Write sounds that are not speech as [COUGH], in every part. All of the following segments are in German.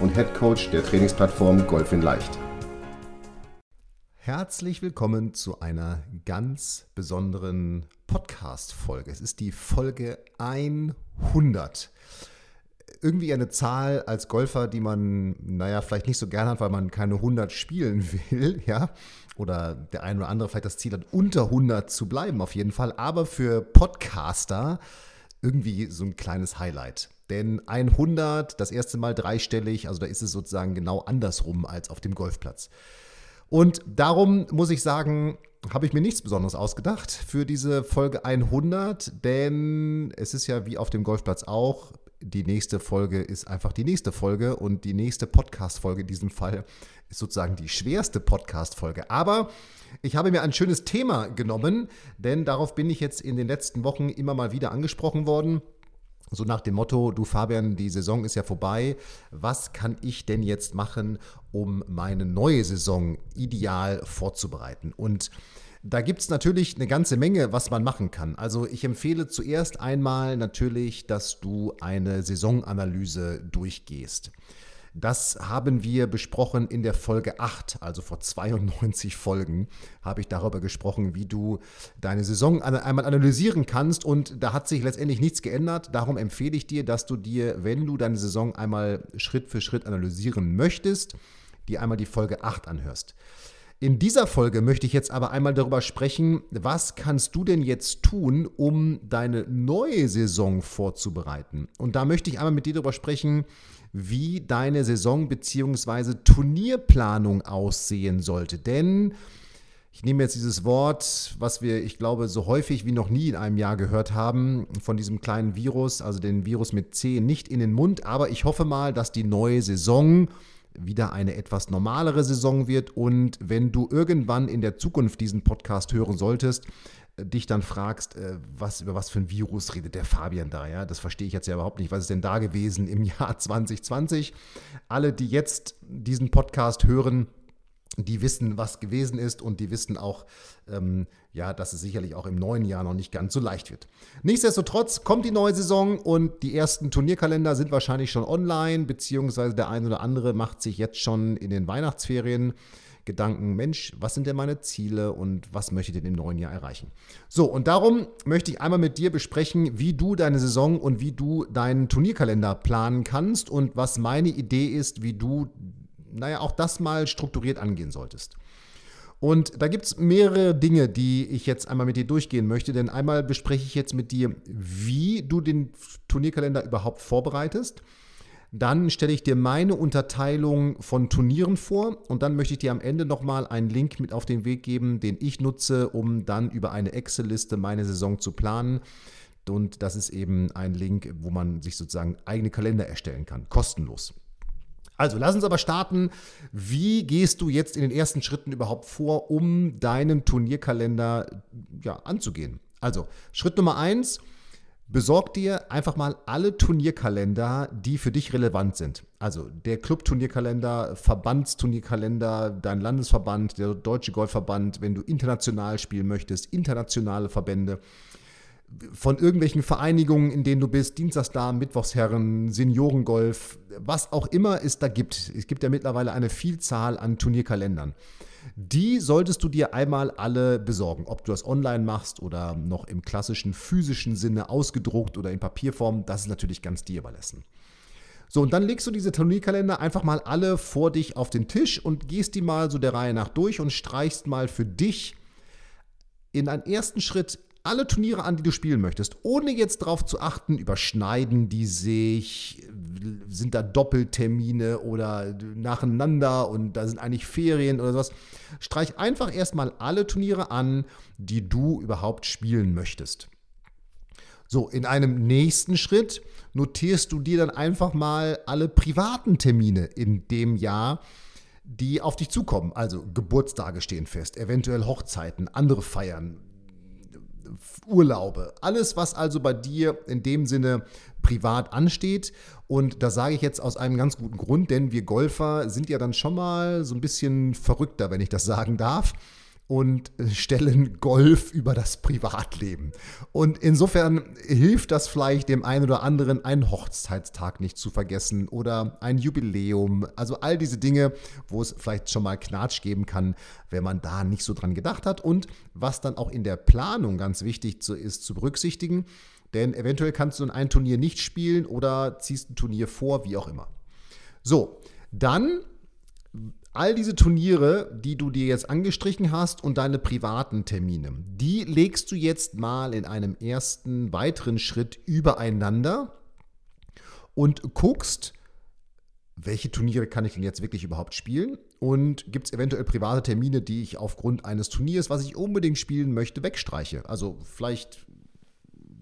und Head Coach der Trainingsplattform Golf in Leicht. Herzlich willkommen zu einer ganz besonderen Podcast-Folge. Es ist die Folge 100 irgendwie eine Zahl als Golfer, die man, naja, vielleicht nicht so gern hat, weil man keine 100 spielen [LAUGHS] will, ja. Oder der eine oder andere vielleicht das Ziel hat, unter 100 zu bleiben, auf jeden Fall. Aber für Podcaster irgendwie so ein kleines Highlight. Denn 100, das erste Mal dreistellig, also da ist es sozusagen genau andersrum als auf dem Golfplatz. Und darum muss ich sagen, habe ich mir nichts Besonderes ausgedacht für diese Folge 100, denn es ist ja wie auf dem Golfplatz auch, die nächste Folge ist einfach die nächste Folge und die nächste Podcast-Folge in diesem Fall ist sozusagen die schwerste Podcast-Folge. Aber ich habe mir ein schönes Thema genommen, denn darauf bin ich jetzt in den letzten Wochen immer mal wieder angesprochen worden. So nach dem Motto, du Fabian, die Saison ist ja vorbei. Was kann ich denn jetzt machen, um meine neue Saison ideal vorzubereiten? Und da gibt es natürlich eine ganze Menge, was man machen kann. Also ich empfehle zuerst einmal natürlich, dass du eine Saisonanalyse durchgehst. Das haben wir besprochen in der Folge 8, also vor 92 Folgen habe ich darüber gesprochen, wie du deine Saison einmal analysieren kannst und da hat sich letztendlich nichts geändert. Darum empfehle ich dir, dass du dir, wenn du deine Saison einmal Schritt für Schritt analysieren möchtest, dir einmal die Folge 8 anhörst. In dieser Folge möchte ich jetzt aber einmal darüber sprechen, was kannst du denn jetzt tun, um deine neue Saison vorzubereiten? Und da möchte ich einmal mit dir darüber sprechen, wie deine Saison bzw. Turnierplanung aussehen sollte. Denn ich nehme jetzt dieses Wort, was wir, ich glaube, so häufig wie noch nie in einem Jahr gehört haben, von diesem kleinen Virus, also den Virus mit C, nicht in den Mund, aber ich hoffe mal, dass die neue Saison wieder eine etwas normalere Saison wird. Und wenn du irgendwann in der Zukunft diesen Podcast hören solltest, dich dann fragst, äh, was, über was für ein Virus redet der Fabian da, ja? Das verstehe ich jetzt ja überhaupt nicht. Was ist denn da gewesen im [LAUGHS] Jahr 2020? Alle, die jetzt diesen Podcast hören, die wissen, was gewesen ist und die wissen auch, ähm, ja, dass es sicherlich auch im neuen Jahr noch nicht ganz so leicht wird. Nichtsdestotrotz kommt die neue Saison und die ersten Turnierkalender sind wahrscheinlich schon online, beziehungsweise der eine oder andere macht sich jetzt schon in den Weihnachtsferien Gedanken, Mensch, was sind denn meine Ziele und was möchte ich denn im neuen Jahr erreichen? So, und darum möchte ich einmal mit dir besprechen, wie du deine Saison und wie du deinen Turnierkalender planen kannst und was meine Idee ist, wie du naja, auch das mal strukturiert angehen solltest. Und da gibt es mehrere Dinge, die ich jetzt einmal mit dir durchgehen möchte. Denn einmal bespreche ich jetzt mit dir, wie du den Turnierkalender überhaupt vorbereitest. Dann stelle ich dir meine Unterteilung von Turnieren vor und dann möchte ich dir am Ende nochmal einen Link mit auf den Weg geben, den ich nutze, um dann über eine Excel-Liste meine Saison zu planen. Und das ist eben ein Link, wo man sich sozusagen eigene Kalender erstellen kann, kostenlos. Also, lass uns aber starten. Wie gehst du jetzt in den ersten Schritten überhaupt vor, um deinen Turnierkalender ja, anzugehen? Also, Schritt Nummer eins. Besorg dir einfach mal alle Turnierkalender, die für dich relevant sind. Also der Club-Turnierkalender, Verbandsturnierkalender, dein Landesverband, der Deutsche Golfverband, wenn du international spielen möchtest, internationale Verbände von irgendwelchen Vereinigungen, in denen du bist, Dienstagsdamen, Mittwochsherren, Seniorengolf, was auch immer es da gibt. Es gibt ja mittlerweile eine Vielzahl an Turnierkalendern. Die solltest du dir einmal alle besorgen, ob du das online machst oder noch im klassischen physischen Sinne ausgedruckt oder in Papierform, das ist natürlich ganz dir überlassen. So, und dann legst du diese Turnierkalender einfach mal alle vor dich auf den Tisch und gehst die mal so der Reihe nach durch und streichst mal für dich in einen ersten Schritt alle Turniere an, die du spielen möchtest, ohne jetzt darauf zu achten, überschneiden die sich, sind da Doppeltermine oder nacheinander und da sind eigentlich Ferien oder sowas. Streich einfach erstmal alle Turniere an, die du überhaupt spielen möchtest. So, in einem nächsten Schritt notierst du dir dann einfach mal alle privaten Termine in dem Jahr, die auf dich zukommen. Also Geburtstage stehen fest, eventuell Hochzeiten, andere Feiern, Urlaube, alles, was also bei dir in dem Sinne privat ansteht. Und das sage ich jetzt aus einem ganz guten Grund, denn wir Golfer sind ja dann schon mal so ein bisschen verrückter, wenn ich das sagen darf und stellen Golf über das Privatleben. Und insofern hilft das vielleicht dem einen oder anderen, einen Hochzeitstag nicht zu vergessen oder ein Jubiläum. Also all diese Dinge, wo es vielleicht schon mal Knatsch geben kann, wenn man da nicht so dran gedacht hat. Und was dann auch in der Planung ganz wichtig ist zu berücksichtigen, denn eventuell kannst du in ein Turnier nicht spielen oder ziehst ein Turnier vor, wie auch immer. So, dann all diese Turniere, die du dir jetzt angestrichen hast und deine privaten Termine, die legst du jetzt mal in einem ersten weiteren Schritt übereinander und guckst, welche Turniere kann ich denn jetzt wirklich überhaupt spielen? Und gibt es eventuell private Termine, die ich aufgrund eines Turniers, was ich unbedingt spielen möchte, wegstreiche? Also vielleicht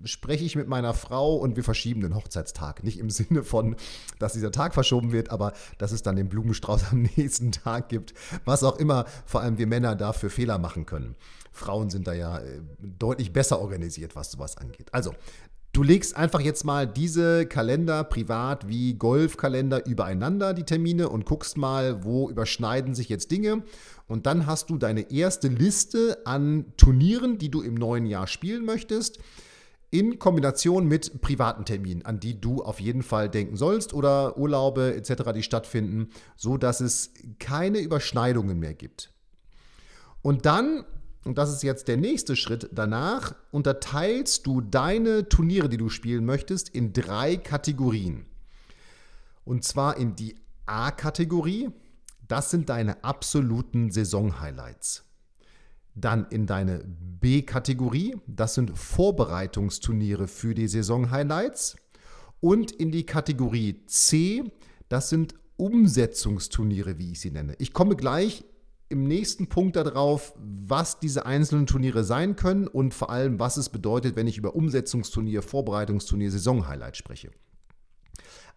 spreche ich mit meiner Frau und wir verschieben den Hochzeitstag. Nicht im Sinne von, dass dieser Tag verschoben wird, aber dass es dann den Blumenstrauß [LAUGHS] am nächsten Tag gibt. Was auch immer, vor allem wir Männer dafür Fehler machen können. Frauen sind da ja äh, deutlich besser organisiert, was sowas angeht. Also, Du legst einfach jetzt mal diese Kalender, privat wie Golfkalender, übereinander, die Termine, und guckst mal, wo überschneiden sich jetzt Dinge. Und dann hast du deine erste Liste an Turnieren, die du im neuen Jahr spielen möchtest in Kombination mit privaten Terminen, an die du auf jeden Fall denken sollst oder Urlaube etc., die stattfinden, so dass es keine Überschneidungen mehr gibt. Und dann, und das ist jetzt der nächste Schritt, danach unterteilst du deine Turniere, die du spielen möchtest, in drei Kategorien. Und zwar in die A-Kategorie, das sind deine absoluten Saison-Highlights. Dann in deine B-Kategorie, das sind Vorbereitungsturniere für die Saison-Highlights. Und in die Kategorie C, das sind Umsetzungsturniere, wie ich sie nenne. Ich komme gleich im nächsten Punkt darauf, was diese einzelnen Turniere sein können und vor allem, was es bedeutet, wenn ich über Umsetzungsturnier, Vorbereitungsturnier, Saison-Highlight spreche.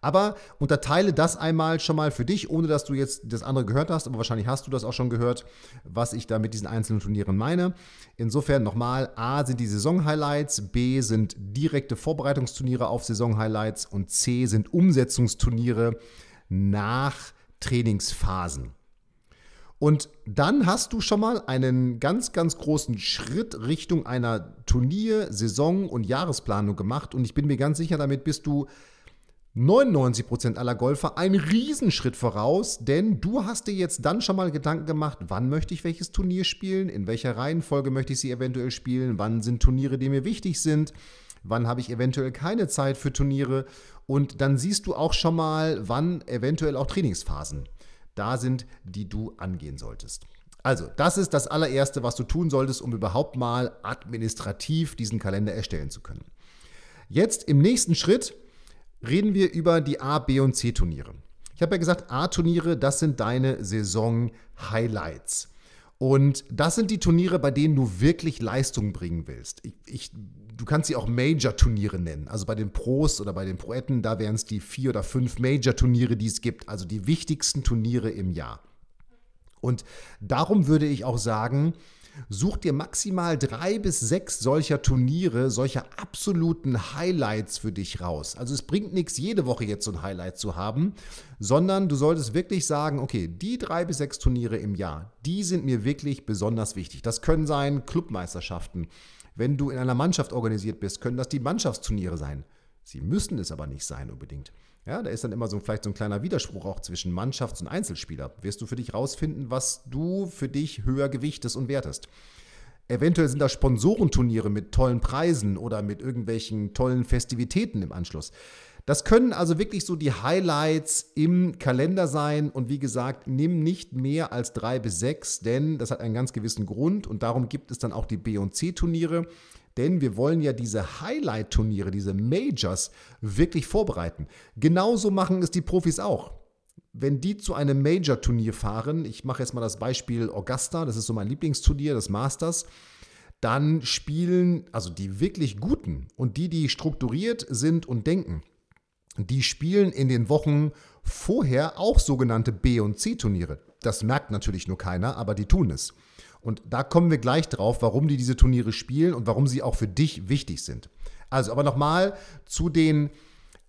Aber unterteile das einmal schon mal für dich, ohne dass du jetzt das andere gehört hast, aber wahrscheinlich hast du das auch schon gehört, was ich da mit diesen einzelnen Turnieren meine. Insofern nochmal, A sind die Saison-Highlights, B sind direkte Vorbereitungsturniere auf Saison-Highlights und C sind Umsetzungsturniere nach Trainingsphasen. Und dann hast du schon mal einen ganz, ganz großen Schritt Richtung einer Turnier-, Saison- und Jahresplanung gemacht. Und ich bin mir ganz sicher, damit bist du 99% aller Golfer ein Riesenschritt voraus, denn du hast dir jetzt dann schon mal Gedanken gemacht, wann möchte ich welches Turnier spielen, in welcher Reihenfolge möchte ich sie eventuell spielen, wann sind Turniere, die mir wichtig sind, wann habe ich eventuell keine Zeit für Turniere und dann siehst du auch schon mal, wann eventuell auch Trainingsphasen da sind, die du angehen solltest. Also, das ist das allererste, was du tun solltest, um überhaupt mal administrativ diesen Kalender erstellen zu können. Jetzt im nächsten Schritt reden wir über die A, B und C Turniere. Ich habe ja gesagt, A-Turniere, das sind deine Saison-Highlights. Und das sind die Turniere, bei denen du wirklich Leistung bringen willst. Ich, ich, du kannst sie auch Major-Turniere nennen. Also bei den Pros oder bei den Proetten, da wären es die vier oder fünf Major-Turniere, die es gibt. Also die wichtigsten Turniere im Jahr. Und darum würde ich auch sagen, Such dir maximal drei bis sechs solcher Turniere, solcher absoluten Highlights für dich raus. Also es bringt nichts, jede Woche jetzt so ein Highlight zu haben, sondern du solltest wirklich sagen, okay, die drei bis sechs Turniere im Jahr, die sind mir wirklich besonders wichtig. Das können sein Clubmeisterschaften. Wenn du in einer Mannschaft organisiert bist, können das die Mannschaftsturniere sein. Sie müssen es aber nicht sein unbedingt. Ja, da ist dann immer so vielleicht so ein kleiner Widerspruch auch zwischen Mannschafts- und Einzelspieler. Wirst du für dich rausfinden, was du für dich höher gewichtest und wertest. Eventuell sind da Sponsorenturniere mit tollen Preisen oder mit irgendwelchen tollen Festivitäten im Anschluss. Das können also wirklich so die Highlights im Kalender sein. Und wie gesagt, nimm nicht mehr als drei bis sechs, denn das hat einen ganz gewissen Grund. Und darum gibt es dann auch die B- und C-Turniere. Denn wir wollen ja diese Highlight-Turniere, diese Majors wirklich vorbereiten. Genauso machen es die Profis auch. Wenn die zu einem Major-Turnier fahren, ich mache jetzt mal das Beispiel Augusta, das ist so mein Lieblingsturnier, das Masters, dann spielen, also die wirklich guten und die, die strukturiert sind und denken, die spielen in den Wochen vorher auch sogenannte B- und C-Turniere. Das merkt natürlich nur keiner, aber die tun es. Und da kommen wir gleich drauf, warum die diese Turniere spielen und warum sie auch für dich wichtig sind. Also, aber nochmal zu den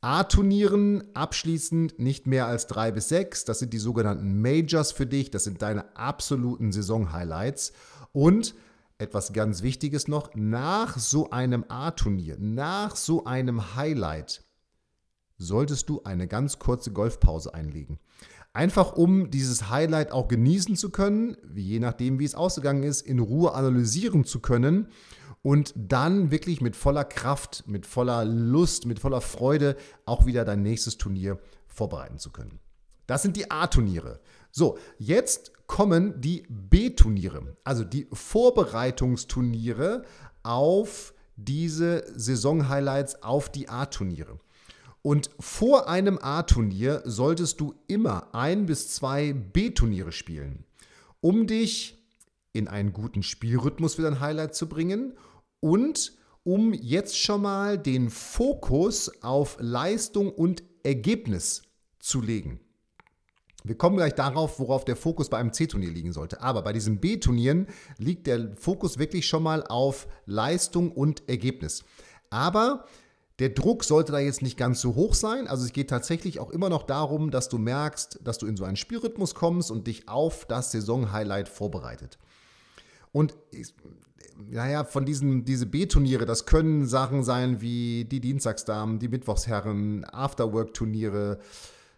A-Turnieren abschließend nicht mehr als drei bis sechs. Das sind die sogenannten Majors für dich. Das sind deine absoluten Saison-Highlights. Und etwas ganz Wichtiges noch, nach so einem A-Turnier, nach so einem Highlight, solltest du eine ganz kurze Golfpause einlegen. Einfach um dieses Highlight auch genießen zu können, je nachdem, wie es ausgegangen ist, in Ruhe analysieren zu können und dann wirklich mit voller Kraft, mit voller Lust, mit voller Freude auch wieder dein nächstes Turnier vorbereiten zu können. Das sind die A-Turniere. So, jetzt kommen die B-Turniere, also die Vorbereitungsturniere auf diese Saison-Highlights, auf die A-Turniere. Und vor einem A-Turnier solltest du immer ein bis zwei B-Turniere spielen, um dich in einen guten Spielrhythmus für dein Highlight zu bringen und um jetzt schon mal den Fokus auf Leistung und Ergebnis zu legen. Wir kommen gleich darauf, worauf der Fokus bei einem C-Turnier liegen sollte. Aber bei diesen B-Turnieren liegt der Fokus wirklich schon mal auf Leistung und Ergebnis. Aber der Druck sollte da jetzt nicht ganz so hoch sein. Also es geht tatsächlich auch immer noch darum, dass du merkst, dass du in so einen Spielrhythmus kommst und dich auf das Saison-Highlight vorbereitet. Und naja, von diesen diese B-Turniere, das können Sachen sein wie die Dienstagsdamen, die Mittwochsherren, Afterwork-Turniere,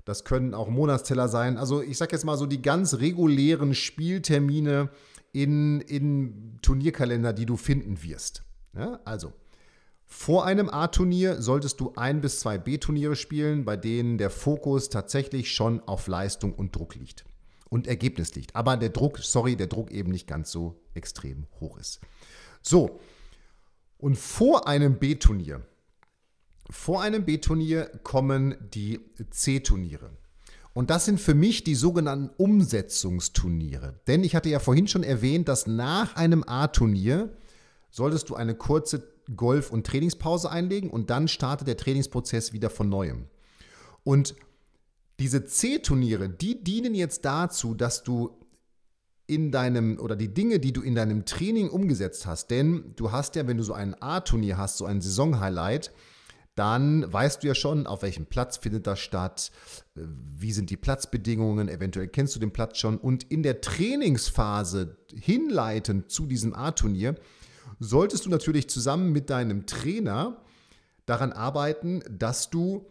das können auch Monatsteller sein. Also ich sage jetzt mal so die ganz regulären Spieltermine in, in Turnierkalender, die du finden wirst. Ja, also vor einem A-Turnier solltest du ein bis zwei B-Turniere spielen, bei denen der Fokus tatsächlich schon auf Leistung und Druck liegt und Ergebnis liegt. Aber der Druck, sorry, der Druck eben nicht ganz so extrem hoch ist. So, und vor einem B-Turnier, vor einem B-Turnier kommen die C-Turniere. Und das sind für mich die sogenannten Umsetzungsturniere. Denn ich hatte ja vorhin schon erwähnt, dass nach einem A-Turnier solltest du eine kurze Golf- und Trainingspause einlegen und dann startet der Trainingsprozess wieder von neuem. Und diese C-Turniere, die dienen jetzt dazu, dass du in deinem oder die Dinge, die du in deinem Training umgesetzt hast, denn du hast ja, wenn du so ein A-Turnier hast, so ein Saison-Highlight, dann weißt du ja schon, auf welchem Platz findet das statt, wie sind die Platzbedingungen, eventuell kennst du den Platz schon und in der Trainingsphase hinleitend zu diesem A-Turnier solltest du natürlich zusammen mit deinem Trainer daran arbeiten, dass du,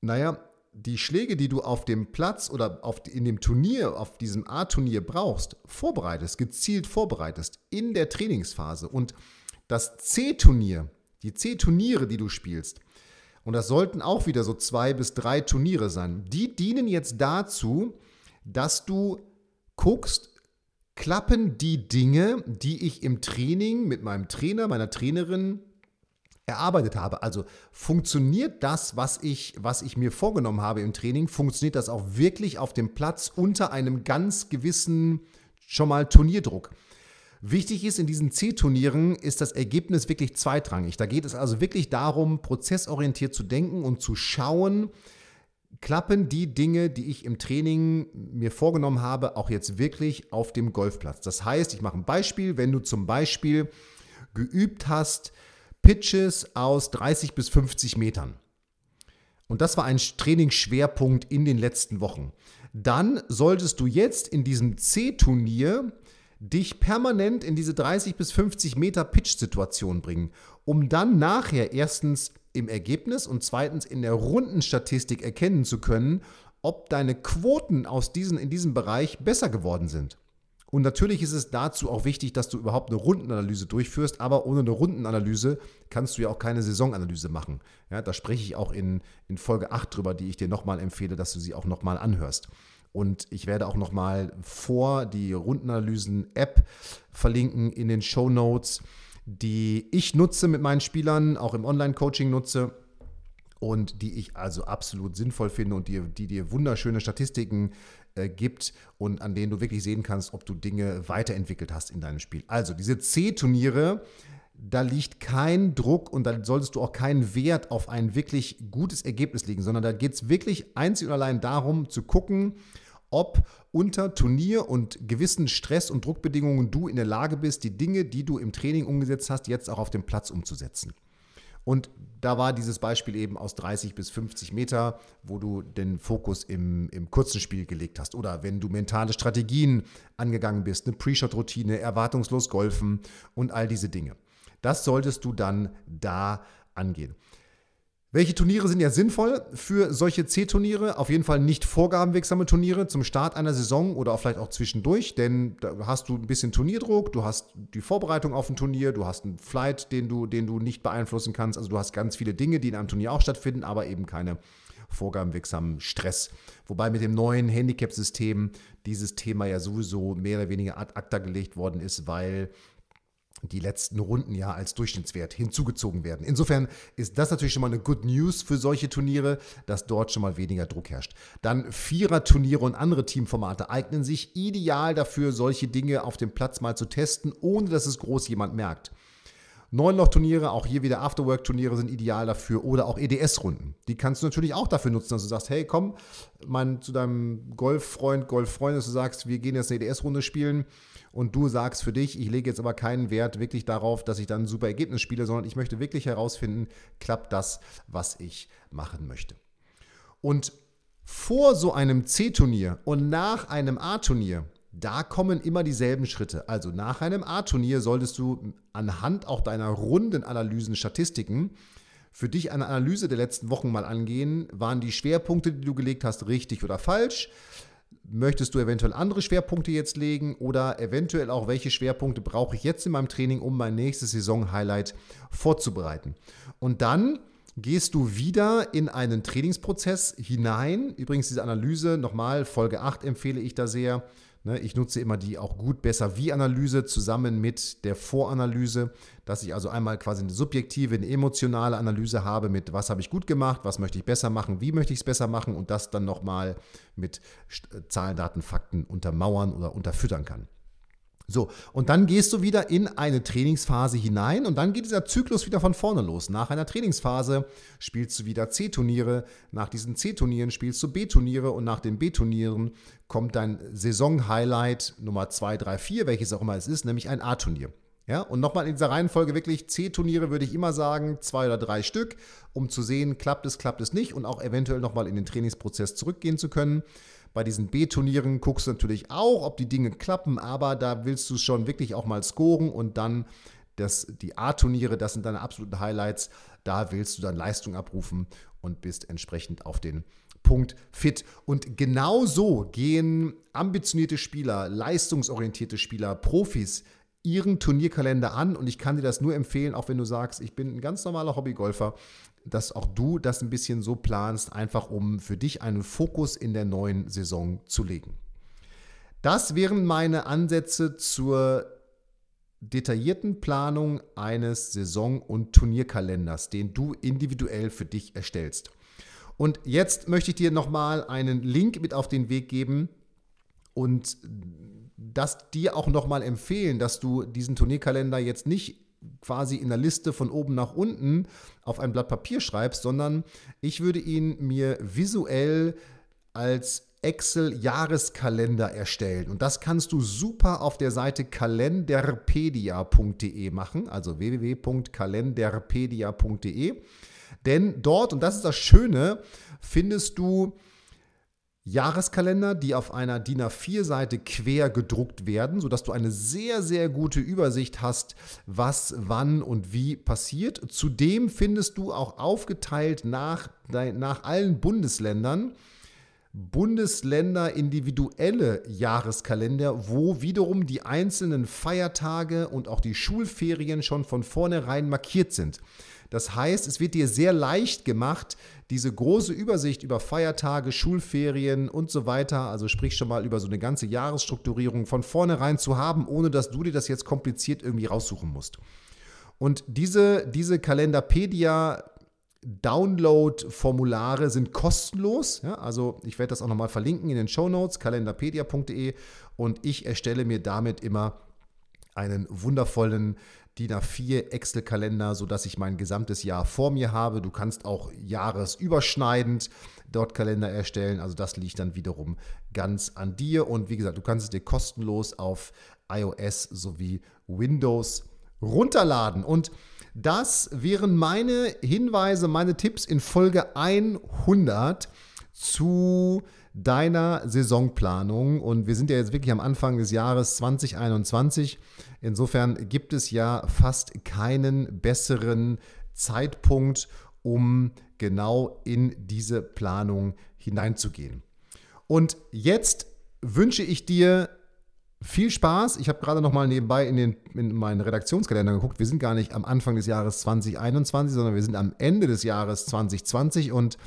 naja, die Schläge, die du auf dem Platz oder auf, in dem Turnier, auf diesem A-Turnier brauchst, vorbereitest, gezielt vorbereitest in der Trainingsphase. Und das C-Turnier, die C-Turniere, die du spielst, und das sollten auch wieder so zwei bis drei Turniere sein, die dienen jetzt dazu, dass du guckst, klappen die Dinge, die ich im Training mit meinem Trainer, meiner Trainerin erarbeitet habe. Also funktioniert das, was ich, was ich mir vorgenommen habe im Training, funktioniert das auch wirklich auf dem Platz unter einem ganz gewissen schon mal Turnierdruck. Wichtig ist in diesen C-Turnieren ist das Ergebnis wirklich zweitrangig. Da geht es also wirklich darum, prozessorientiert zu denken und zu schauen, klappen die Dinge, die ich im Training mir vorgenommen habe, auch jetzt wirklich auf dem Golfplatz. Das heißt, ich mache ein Beispiel, wenn du zum Beispiel geübt hast, Pitches aus 30 bis 50 Metern. Und das war ein Trainingsschwerpunkt in den letzten Wochen. Dann solltest du jetzt in diesem C-Turnier dich permanent in diese 30 bis 50 Meter Pitch-Situation bringen, um dann nachher erstens im Ergebnis und zweitens in der Rundenstatistik erkennen zu können, ob deine Quoten aus diesen, in diesem Bereich besser geworden sind. Und natürlich ist es dazu auch wichtig, dass du überhaupt eine Rundenanalyse durchführst, aber ohne eine Rundenanalyse kannst du ja auch keine Saisonanalyse machen. Ja, da spreche ich auch in, in Folge 8 drüber, die ich dir nochmal empfehle, dass du sie auch nochmal anhörst. Und ich werde auch nochmal vor die Rundenanalysen-App verlinken in den Show Notes die ich nutze mit meinen Spielern, auch im Online-Coaching nutze. und die ich also absolut sinnvoll finde und die, die dir wunderschöne Statistiken äh, gibt und an denen du wirklich sehen kannst, ob du Dinge weiterentwickelt hast in deinem Spiel. Also diese C-Turniere, da liegt kein Druck und da solltest du auch keinen Wert auf ein wirklich gutes Ergebnis legen, sondern da geht es wirklich einzig und allein darum zu gucken, ob unter Turnier und gewissen Stress- und Druckbedingungen du in der Lage bist, die Dinge, die du im Training umgesetzt hast, jetzt auch auf dem Platz umzusetzen. Und da war dieses Beispiel eben aus 30 bis 50 Meter, wo du den Fokus im, im kurzen Spiel gelegt hast. Oder wenn du mentale Strategien angegangen bist, eine Pre-Shot-Routine, erwartungslos golfen und all diese Dinge. Das solltest du dann da angehen. Welche Turniere sind ja sinnvoll für solche C-Turniere? Auf jeden Fall nicht vorgabenwirksame Turniere zum Start einer Saison oder auch vielleicht auch zwischendurch, denn da hast du ein bisschen Turnierdruck, du hast die Vorbereitung auf ein Turnier, du hast einen Flight, den du, den du nicht beeinflussen kannst. Also du hast ganz viele Dinge, die in einem Turnier auch stattfinden, aber eben keine vorgabenwirksamen Stress. Wobei mit dem neuen Handicap-System dieses Thema ja sowieso mehr oder weniger ad acta gelegt worden ist, weil die letzten Runden ja als Durchschnittswert hinzugezogen werden. Insofern ist das natürlich schon mal eine Good News für solche Turniere, dass dort schon mal weniger Druck herrscht. Dann Vierer-Turniere und andere Teamformate eignen sich ideal dafür, solche Dinge auf dem Platz mal zu testen, ohne dass es groß jemand merkt. Neunloch-Turniere, auch hier wieder Afterwork-Turniere sind ideal dafür oder auch EDS-Runden. Die kannst du natürlich auch dafür nutzen, dass du sagst, hey, komm, mein, zu deinem Golffreund, Golffreund, dass du sagst, wir gehen jetzt eine EDS-Runde spielen und du sagst für dich, ich lege jetzt aber keinen Wert wirklich darauf, dass ich dann ein super Ergebnis spiele, sondern ich möchte wirklich herausfinden, klappt das, was ich machen möchte. Und vor so einem C-Turnier und nach einem A-Turnier, da kommen immer dieselben Schritte. Also nach einem A-Turnier solltest du anhand auch deiner runden Analysen, Statistiken, für dich eine Analyse der letzten Wochen mal angehen. Waren die Schwerpunkte, die du gelegt hast, richtig oder falsch? Möchtest du eventuell andere Schwerpunkte jetzt legen oder eventuell auch, welche Schwerpunkte brauche ich jetzt in meinem Training, um mein nächstes Saison-Highlight vorzubereiten? Und dann gehst du wieder in einen Trainingsprozess hinein. Übrigens, diese Analyse, nochmal, Folge 8 empfehle ich da sehr. Ne, ich nutze immer die auch gut, besser wie Analyse zusammen mit der Voranalyse, dass ich also einmal quasi eine subjektive, eine emotionale Analyse habe mit, was habe ich gut gemacht, was möchte ich besser machen, wie möchte ich es besser machen und das dann nochmal mit Zahlen, Daten, Fakten untermauern oder unterfüttern kann. So, und dann gehst du wieder in eine Trainingsphase hinein und dann geht dieser Zyklus wieder von vorne los. Nach einer Trainingsphase spielst du wieder C-Turniere, nach diesen C-Turnieren spielst du B-Turniere und nach den B-Turnieren kommt dein Saison-Highlight Nummer 2, 3, 4, welches auch immer es ist, nämlich ein A-Turnier. Ja, und nochmal in dieser Reihenfolge wirklich C-Turniere würde ich immer sagen, zwei oder drei Stück, um zu sehen, klappt es, klappt es nicht und auch eventuell nochmal in den Trainingsprozess zurückgehen zu können. Bei diesen B-Turnieren guckst du natürlich auch, ob die Dinge klappen, aber da willst du schon wirklich auch mal scoren und dann das, die A-Turniere, das sind deine absoluten Highlights. Da willst du dann Leistung abrufen und bist entsprechend auf den Punkt fit. Und genau so gehen ambitionierte Spieler, leistungsorientierte Spieler, Profis ihren Turnierkalender an. Und ich kann dir das nur empfehlen, auch wenn du sagst, ich bin ein ganz normaler Hobbygolfer dass auch du das ein bisschen so planst, einfach um für dich einen Fokus in der neuen Saison zu legen. Das wären meine Ansätze zur detaillierten Planung eines Saison- und Turnierkalenders, den du individuell für dich erstellst. Und jetzt möchte ich dir nochmal einen Link mit auf den Weg geben und das dir auch nochmal empfehlen, dass du diesen Turnierkalender jetzt nicht quasi in der Liste von oben nach unten auf ein Blatt Papier schreibst, sondern ich würde ihn mir visuell als Excel-Jahreskalender erstellen. Und das kannst du super auf der Seite kalenderpedia.de machen, also www.kalenderpedia.de. Denn dort, und das ist das Schöne, findest du Jahreskalender, die auf einer DIN A4-Seite quer gedruckt werden, sodass du eine sehr, sehr gute Übersicht hast, was, wann und wie passiert. Zudem findest du auch aufgeteilt nach, nach allen Bundesländern Bundesländer individuelle Jahreskalender, wo wiederum die einzelnen Feiertage und auch die Schulferien schon von vornherein markiert sind. Das heißt, es wird dir sehr leicht gemacht, diese große Übersicht über Feiertage, Schulferien und so weiter, also sprich schon mal über so eine ganze Jahresstrukturierung von vornherein zu haben, ohne dass du dir das jetzt kompliziert irgendwie raussuchen musst. Und diese, diese Kalenderpedia Download-Formulare sind kostenlos. Ja, also ich werde das auch nochmal verlinken in den Show Notes, kalenderpedia.de. Und ich erstelle mir damit immer einen wundervollen DIN A4 Excel-Kalender, sodass ich mein gesamtes Jahr vor mir habe. Du kannst auch jahresüberschneidend dort Kalender erstellen. Also das liegt dann wiederum ganz an dir. Und wie gesagt, du kannst es dir kostenlos auf iOS sowie Windows runterladen. Und das wären meine Hinweise, meine Tipps in Folge 100 zu deiner Saisonplanung. Und wir sind ja jetzt wirklich am Anfang des Jahres 2021. Insofern gibt es ja fast keinen besseren Zeitpunkt, um genau in diese Planung hineinzugehen. Und jetzt wünsche ich dir viel Spaß. Ich habe gerade noch mal nebenbei in, den, in meinen Redaktionskalender geguckt. Wir sind gar nicht am Anfang des Jahres 2021, sondern wir sind am Ende des Jahres 2020 und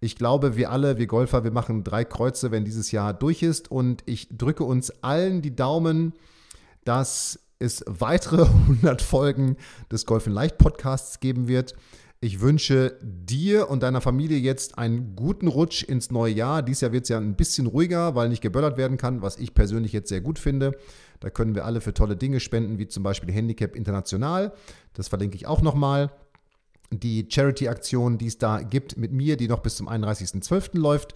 ich glaube, wir alle, wir Golfer, wir machen drei Kreuze, wenn dieses Jahr durch ist. Und ich drücke uns allen die Daumen, dass es weitere [LAUGHS] 100 Folgen des Golf in Leicht Podcasts geben wird. Ich wünsche dir und deiner Familie jetzt einen guten Rutsch ins neue Jahr. Dieses Jahr wird es ja ein bisschen ruhiger, weil nicht geböllert werden kann, was ich persönlich jetzt sehr gut finde. Da können wir alle für tolle Dinge spenden, wie zum Beispiel Handicap International. Das verlinke ich auch nochmal die Charity-Aktion, die es da gibt mit mir, die noch bis zum 31.12. läuft.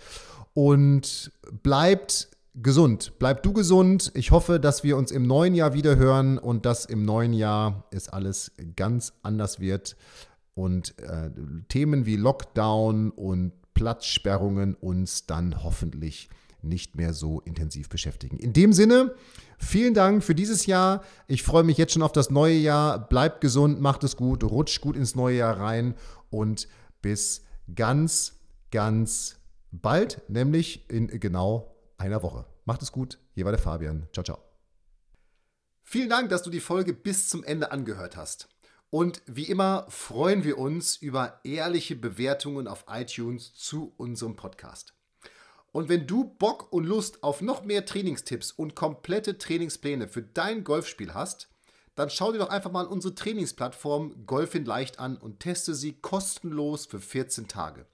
Und bleibt gesund. Bleib du gesund. Ich hoffe, dass wir uns im neuen Jahr wieder hören und dass im neuen Jahr es alles ganz anders wird und äh, Themen wie Lockdown und Platzsperrungen uns dann hoffentlich nicht mehr so intensiv beschäftigen. In dem Sinne, vielen Dank für dieses Jahr. Ich freue mich jetzt schon auf das neue Jahr. Bleibt gesund, macht es gut, rutscht gut ins neue Jahr rein und bis ganz, ganz bald, nämlich in genau einer Woche. Macht es gut. Hier war der Fabian. Ciao, ciao. Vielen Dank, dass du die Folge bis zum Ende angehört hast. Und wie immer freuen wir uns über ehrliche Bewertungen auf iTunes zu unserem Podcast. Und wenn du Bock und Lust auf noch mehr Trainingstipps und komplette Trainingspläne für dein Golfspiel hast, dann schau dir doch einfach mal unsere Trainingsplattform Golf in Leicht an und teste sie kostenlos für 14 Tage.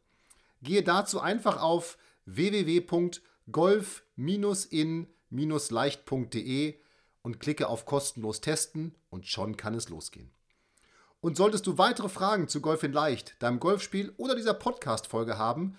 Gehe dazu einfach auf www.golf-in-leicht.de und klicke auf kostenlos testen und schon kann es losgehen. Und solltest du weitere Fragen zu Golf in Leicht, deinem Golfspiel oder dieser Podcast-Folge haben,